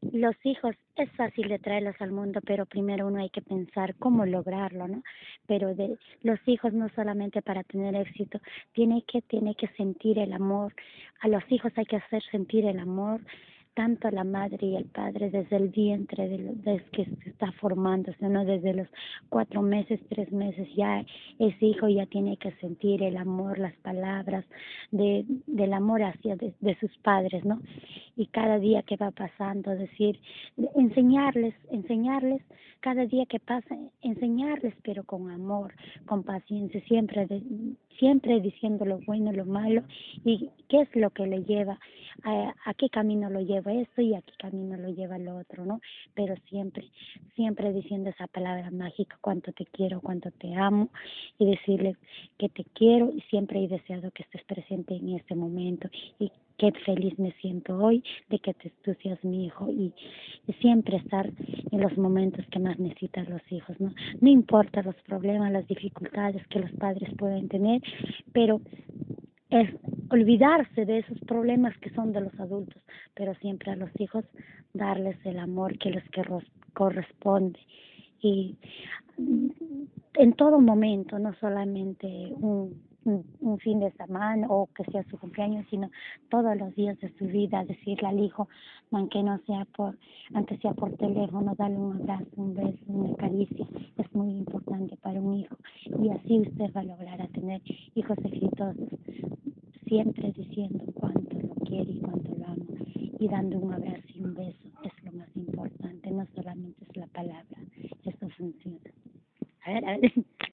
Los hijos es fácil de traerlos al mundo, pero primero uno hay que pensar cómo lograrlo, ¿no? Pero de los hijos no solamente para tener éxito, tiene que tiene que sentir el amor. A los hijos hay que hacer sentir el amor tanto la madre y el padre desde el vientre, de, desde que se está formándose, ¿no? Desde los cuatro meses, tres meses, ya ese hijo ya tiene que sentir el amor, las palabras de, del amor hacia de, de sus padres, ¿no? Y cada día que va pasando, decir, enseñarles, enseñarles, cada día que pasa, enseñarles, pero con amor, con paciencia, siempre, de, siempre diciendo lo bueno, lo malo y qué es lo que le lleva, a, a qué camino lo lleva esto y a qué camino lo lleva lo otro, ¿no? Pero siempre, siempre diciendo esa palabra mágica, cuánto te quiero, cuánto te amo y decirle que te quiero y siempre he deseado que estés presente en este momento y qué feliz me siento hoy de que tú seas mi hijo y, y, siempre estar en los momentos que más necesitan los hijos, ¿no? No importa los problemas, las dificultades que los padres pueden tener, pero es olvidarse de esos problemas que son de los adultos, pero siempre a los hijos darles el amor que les corresponde. Y en todo momento, no solamente un, fin de semana o que sea su cumpleaños, sino todos los días de su vida, decirle al hijo, aunque no sea por, aunque sea por teléfono, darle un abrazo, un beso, una caricia, es muy importante para un hijo y así usted va a lograr a tener hijos exitosos siempre diciendo cuánto lo quiere y cuánto lo ama y dando un abrazo y un beso es lo más importante, no solamente es la palabra, eso funciona. A ver, a ver.